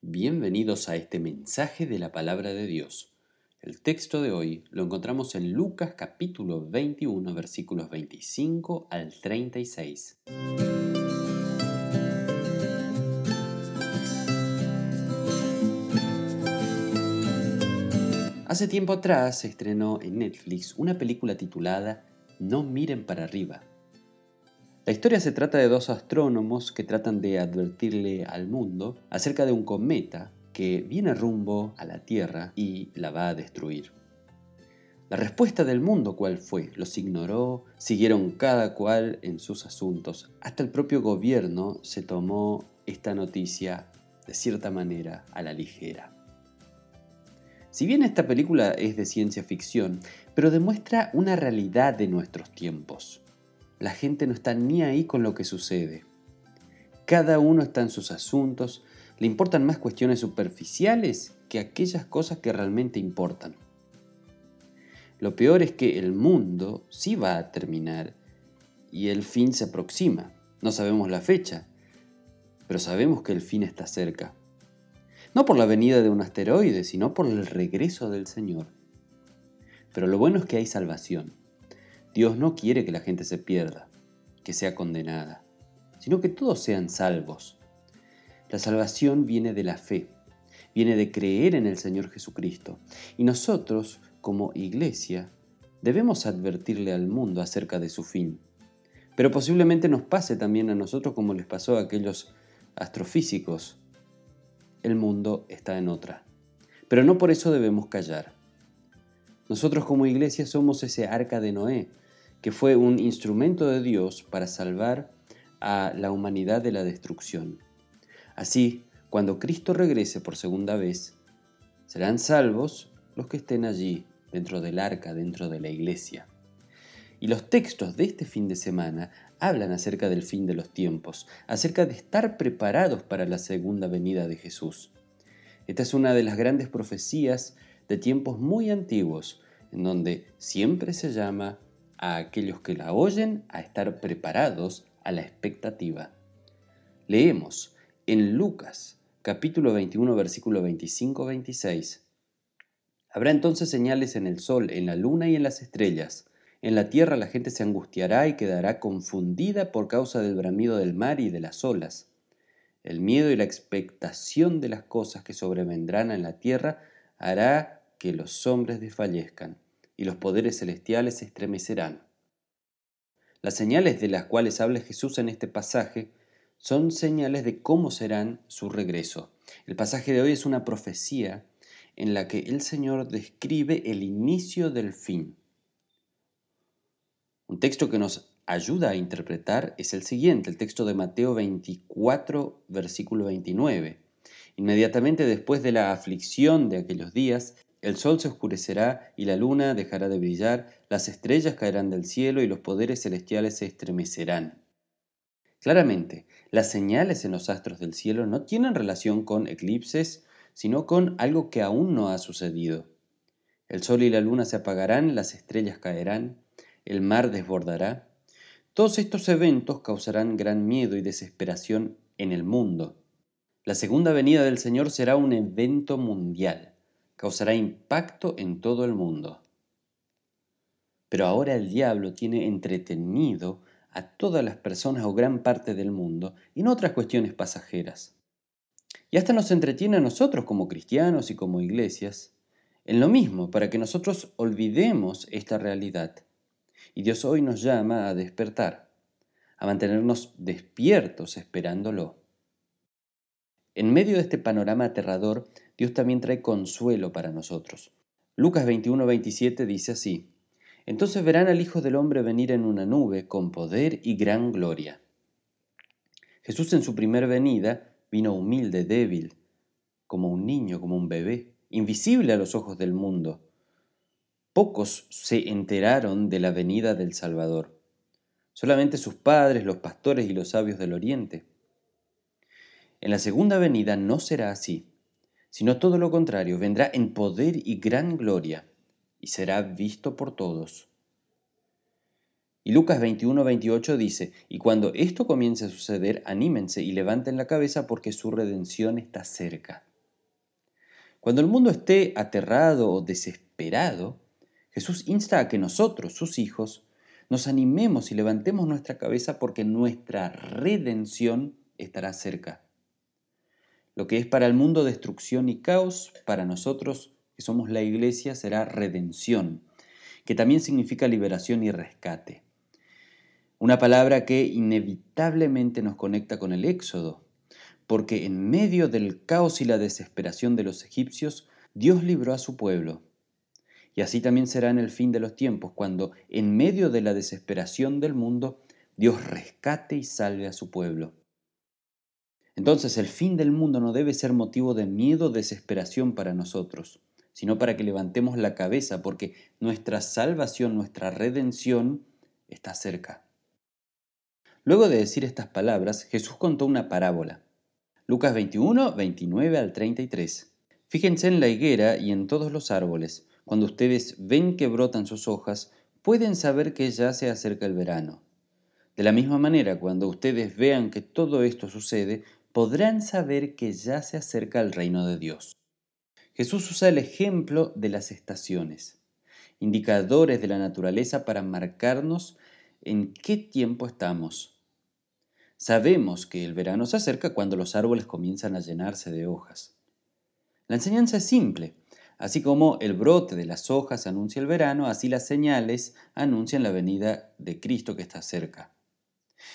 Bienvenidos a este mensaje de la palabra de Dios. El texto de hoy lo encontramos en Lucas capítulo 21 versículos 25 al 36. Hace tiempo atrás se estrenó en Netflix una película titulada No miren para arriba la historia se trata de dos astrónomos que tratan de advertirle al mundo acerca de un cometa que viene rumbo a la Tierra y la va a destruir. La respuesta del mundo cuál fue? Los ignoró, siguieron cada cual en sus asuntos. Hasta el propio gobierno se tomó esta noticia de cierta manera a la ligera. Si bien esta película es de ciencia ficción, pero demuestra una realidad de nuestros tiempos. La gente no está ni ahí con lo que sucede. Cada uno está en sus asuntos, le importan más cuestiones superficiales que aquellas cosas que realmente importan. Lo peor es que el mundo sí va a terminar y el fin se aproxima. No sabemos la fecha, pero sabemos que el fin está cerca. No por la venida de un asteroide, sino por el regreso del Señor. Pero lo bueno es que hay salvación. Dios no quiere que la gente se pierda, que sea condenada, sino que todos sean salvos. La salvación viene de la fe, viene de creer en el Señor Jesucristo. Y nosotros, como iglesia, debemos advertirle al mundo acerca de su fin. Pero posiblemente nos pase también a nosotros como les pasó a aquellos astrofísicos. El mundo está en otra. Pero no por eso debemos callar. Nosotros como iglesia somos ese arca de Noé, que fue un instrumento de Dios para salvar a la humanidad de la destrucción. Así, cuando Cristo regrese por segunda vez, serán salvos los que estén allí, dentro del arca, dentro de la iglesia. Y los textos de este fin de semana hablan acerca del fin de los tiempos, acerca de estar preparados para la segunda venida de Jesús. Esta es una de las grandes profecías de tiempos muy antiguos, en donde siempre se llama a aquellos que la oyen a estar preparados a la expectativa. Leemos en Lucas capítulo 21 versículo 25-26. Habrá entonces señales en el sol, en la luna y en las estrellas. En la tierra la gente se angustiará y quedará confundida por causa del bramido del mar y de las olas. El miedo y la expectación de las cosas que sobrevendrán en la tierra hará que los hombres desfallezcan y los poderes celestiales se estremecerán. Las señales de las cuales habla Jesús en este pasaje son señales de cómo serán su regreso. El pasaje de hoy es una profecía en la que el Señor describe el inicio del fin. Un texto que nos ayuda a interpretar es el siguiente, el texto de Mateo 24, versículo 29. Inmediatamente después de la aflicción de aquellos días, el sol se oscurecerá y la luna dejará de brillar, las estrellas caerán del cielo y los poderes celestiales se estremecerán. Claramente, las señales en los astros del cielo no tienen relación con eclipses, sino con algo que aún no ha sucedido. El sol y la luna se apagarán, las estrellas caerán, el mar desbordará. Todos estos eventos causarán gran miedo y desesperación en el mundo. La segunda venida del Señor será un evento mundial causará impacto en todo el mundo. Pero ahora el diablo tiene entretenido a todas las personas o gran parte del mundo en otras cuestiones pasajeras. Y hasta nos entretiene a nosotros como cristianos y como iglesias en lo mismo, para que nosotros olvidemos esta realidad. Y Dios hoy nos llama a despertar, a mantenernos despiertos esperándolo. En medio de este panorama aterrador, Dios también trae consuelo para nosotros. Lucas 21, 27 dice así, Entonces verán al Hijo del Hombre venir en una nube con poder y gran gloria. Jesús en su primera venida vino humilde, débil, como un niño, como un bebé, invisible a los ojos del mundo. Pocos se enteraron de la venida del Salvador, solamente sus padres, los pastores y los sabios del Oriente. En la segunda venida no será así sino todo lo contrario, vendrá en poder y gran gloria, y será visto por todos. Y Lucas 21, 28 dice, y cuando esto comience a suceder, anímense y levanten la cabeza porque su redención está cerca. Cuando el mundo esté aterrado o desesperado, Jesús insta a que nosotros, sus hijos, nos animemos y levantemos nuestra cabeza porque nuestra redención estará cerca. Lo que es para el mundo destrucción y caos, para nosotros que somos la iglesia será redención, que también significa liberación y rescate. Una palabra que inevitablemente nos conecta con el Éxodo, porque en medio del caos y la desesperación de los egipcios, Dios libró a su pueblo. Y así también será en el fin de los tiempos, cuando en medio de la desesperación del mundo, Dios rescate y salve a su pueblo. Entonces el fin del mundo no debe ser motivo de miedo o desesperación para nosotros, sino para que levantemos la cabeza, porque nuestra salvación, nuestra redención está cerca. Luego de decir estas palabras, Jesús contó una parábola. Lucas 21, 29 al 33. Fíjense en la higuera y en todos los árboles. Cuando ustedes ven que brotan sus hojas, pueden saber que ya se acerca el verano. De la misma manera, cuando ustedes vean que todo esto sucede, podrán saber que ya se acerca el reino de Dios. Jesús usa el ejemplo de las estaciones, indicadores de la naturaleza para marcarnos en qué tiempo estamos. Sabemos que el verano se acerca cuando los árboles comienzan a llenarse de hojas. La enseñanza es simple. Así como el brote de las hojas anuncia el verano, así las señales anuncian la venida de Cristo que está cerca.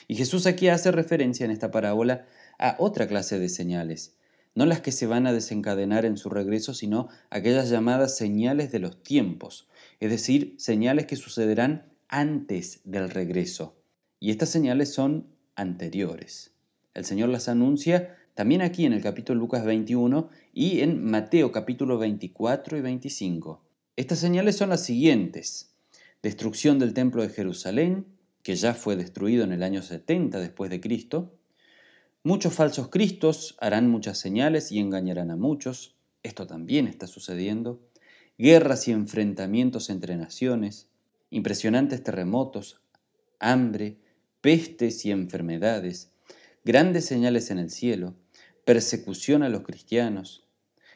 Y Jesús aquí hace referencia en esta parábola a otra clase de señales, no las que se van a desencadenar en su regreso, sino aquellas llamadas señales de los tiempos, es decir, señales que sucederán antes del regreso. Y estas señales son anteriores. El Señor las anuncia también aquí en el capítulo Lucas 21 y en Mateo capítulo 24 y 25. Estas señales son las siguientes. Destrucción del templo de Jerusalén, que ya fue destruido en el año 70 después de Cristo. Muchos falsos cristos harán muchas señales y engañarán a muchos. Esto también está sucediendo. Guerras y enfrentamientos entre naciones, impresionantes terremotos, hambre, pestes y enfermedades, grandes señales en el cielo, persecución a los cristianos,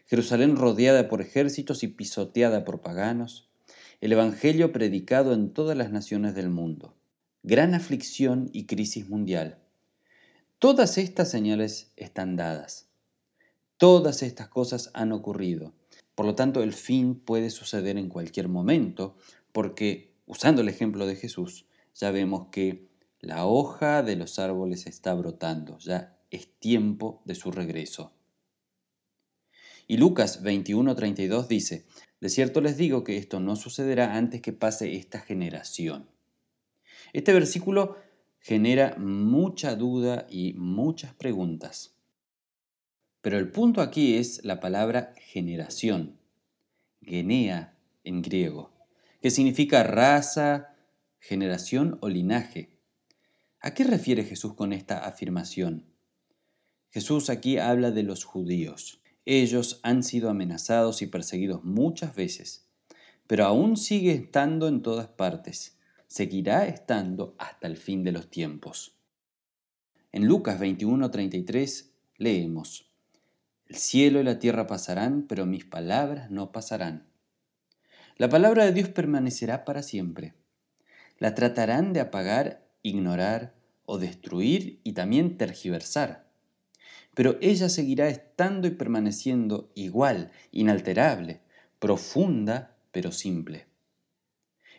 Jerusalén rodeada por ejércitos y pisoteada por paganos, el Evangelio predicado en todas las naciones del mundo, gran aflicción y crisis mundial Todas estas señales están dadas. Todas estas cosas han ocurrido. Por lo tanto, el fin puede suceder en cualquier momento, porque, usando el ejemplo de Jesús, ya vemos que la hoja de los árboles está brotando, ya es tiempo de su regreso. Y Lucas 21:32 dice, de cierto les digo que esto no sucederá antes que pase esta generación. Este versículo genera mucha duda y muchas preguntas. Pero el punto aquí es la palabra generación, genea en griego, que significa raza, generación o linaje. ¿A qué refiere Jesús con esta afirmación? Jesús aquí habla de los judíos. Ellos han sido amenazados y perseguidos muchas veces, pero aún sigue estando en todas partes seguirá estando hasta el fin de los tiempos. En Lucas 21:33 leemos, El cielo y la tierra pasarán, pero mis palabras no pasarán. La palabra de Dios permanecerá para siempre. La tratarán de apagar, ignorar o destruir y también tergiversar. Pero ella seguirá estando y permaneciendo igual, inalterable, profunda, pero simple.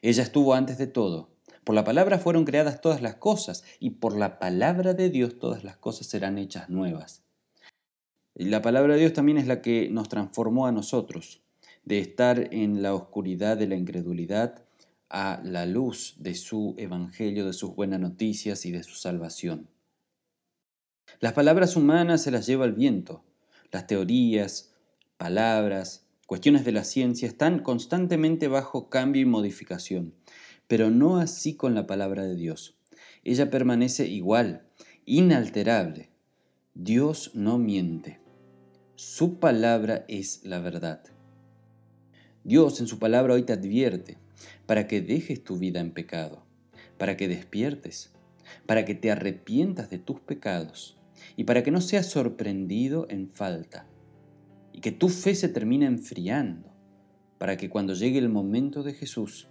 Ella estuvo antes de todo. Por la palabra fueron creadas todas las cosas y por la palabra de Dios todas las cosas serán hechas nuevas. Y la palabra de Dios también es la que nos transformó a nosotros, de estar en la oscuridad de la incredulidad a la luz de su evangelio, de sus buenas noticias y de su salvación. Las palabras humanas se las lleva el viento, las teorías, palabras, cuestiones de la ciencia están constantemente bajo cambio y modificación, pero no así con la palabra de Dios. Ella permanece igual, inalterable. Dios no miente. Su palabra es la verdad. Dios en su palabra hoy te advierte para que dejes tu vida en pecado, para que despiertes, para que te arrepientas de tus pecados y para que no seas sorprendido en falta y que tu fe se termine enfriando para que cuando llegue el momento de Jesús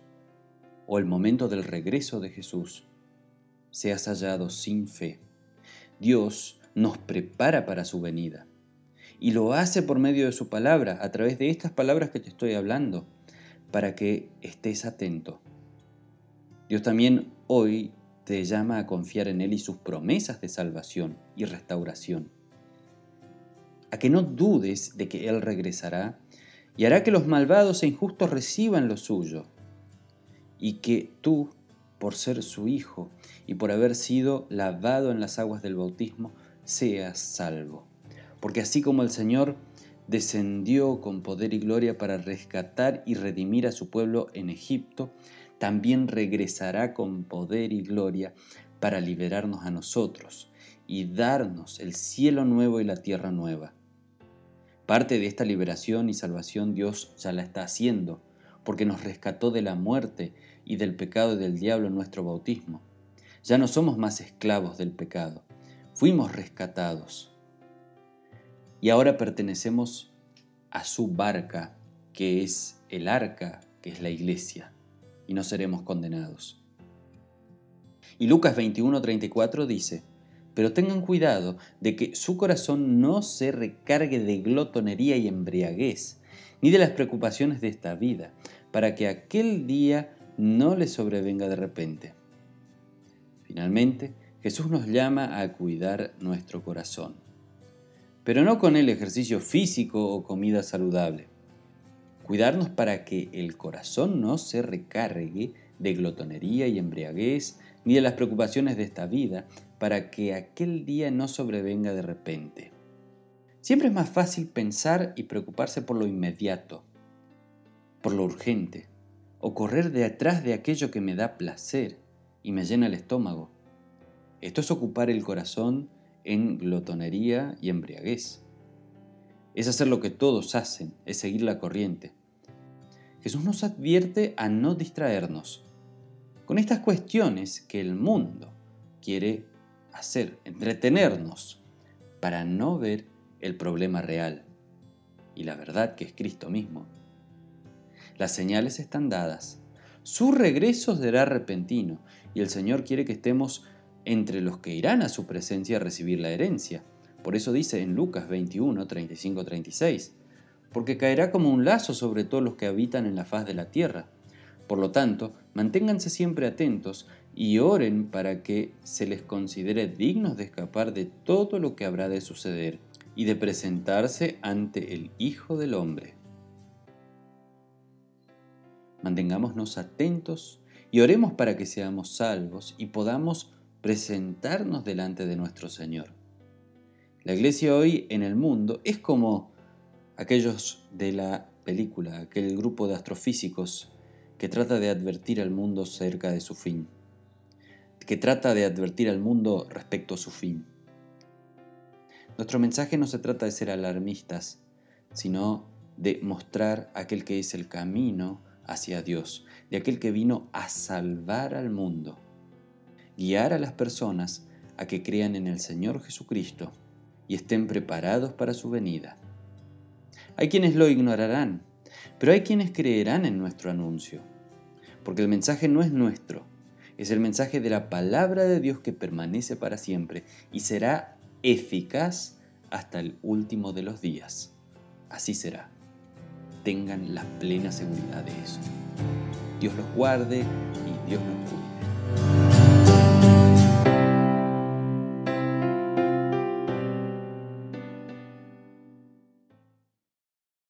o el momento del regreso de Jesús, seas hallado sin fe. Dios nos prepara para su venida y lo hace por medio de su palabra, a través de estas palabras que te estoy hablando, para que estés atento. Dios también hoy te llama a confiar en Él y sus promesas de salvación y restauración. A que no dudes de que Él regresará y hará que los malvados e injustos reciban lo suyo, y que tú, por ser su hijo y por haber sido lavado en las aguas del bautismo, seas salvo. Porque así como el Señor descendió con poder y gloria para rescatar y redimir a su pueblo en Egipto, también regresará con poder y gloria para liberarnos a nosotros y darnos el cielo nuevo y la tierra nueva. Parte de esta liberación y salvación Dios ya la está haciendo, porque nos rescató de la muerte y del pecado y del diablo en nuestro bautismo. Ya no somos más esclavos del pecado, fuimos rescatados. Y ahora pertenecemos a su barca, que es el arca, que es la iglesia, y no seremos condenados. Y Lucas 21:34 dice, pero tengan cuidado de que su corazón no se recargue de glotonería y embriaguez, ni de las preocupaciones de esta vida, para que aquel día no les sobrevenga de repente. Finalmente, Jesús nos llama a cuidar nuestro corazón, pero no con el ejercicio físico o comida saludable. Cuidarnos para que el corazón no se recargue de glotonería y embriaguez, ni de las preocupaciones de esta vida, para que aquel día no sobrevenga de repente. Siempre es más fácil pensar y preocuparse por lo inmediato, por lo urgente, o correr detrás de aquello que me da placer y me llena el estómago. Esto es ocupar el corazón en glotonería y embriaguez. Es hacer lo que todos hacen, es seguir la corriente. Jesús nos advierte a no distraernos con estas cuestiones que el mundo quiere hacer, entretenernos, para no ver el problema real y la verdad que es Cristo mismo. Las señales están dadas. Su regreso será repentino y el Señor quiere que estemos entre los que irán a su presencia a recibir la herencia. Por eso dice en Lucas 21, 35, 36, porque caerá como un lazo sobre todos los que habitan en la faz de la tierra. Por lo tanto, manténganse siempre atentos y oren para que se les considere dignos de escapar de todo lo que habrá de suceder y de presentarse ante el Hijo del Hombre. Mantengámonos atentos y oremos para que seamos salvos y podamos presentarnos delante de nuestro Señor. La iglesia hoy en el mundo es como aquellos de la película, aquel grupo de astrofísicos que trata de advertir al mundo cerca de su fin que trata de advertir al mundo respecto a su fin. Nuestro mensaje no se trata de ser alarmistas, sino de mostrar aquel que es el camino hacia Dios, de aquel que vino a salvar al mundo, guiar a las personas a que crean en el Señor Jesucristo y estén preparados para su venida. Hay quienes lo ignorarán, pero hay quienes creerán en nuestro anuncio, porque el mensaje no es nuestro, es el mensaje de la palabra de Dios que permanece para siempre y será eficaz hasta el último de los días. Así será. Tengan la plena seguridad de eso. Dios los guarde y Dios los cuide.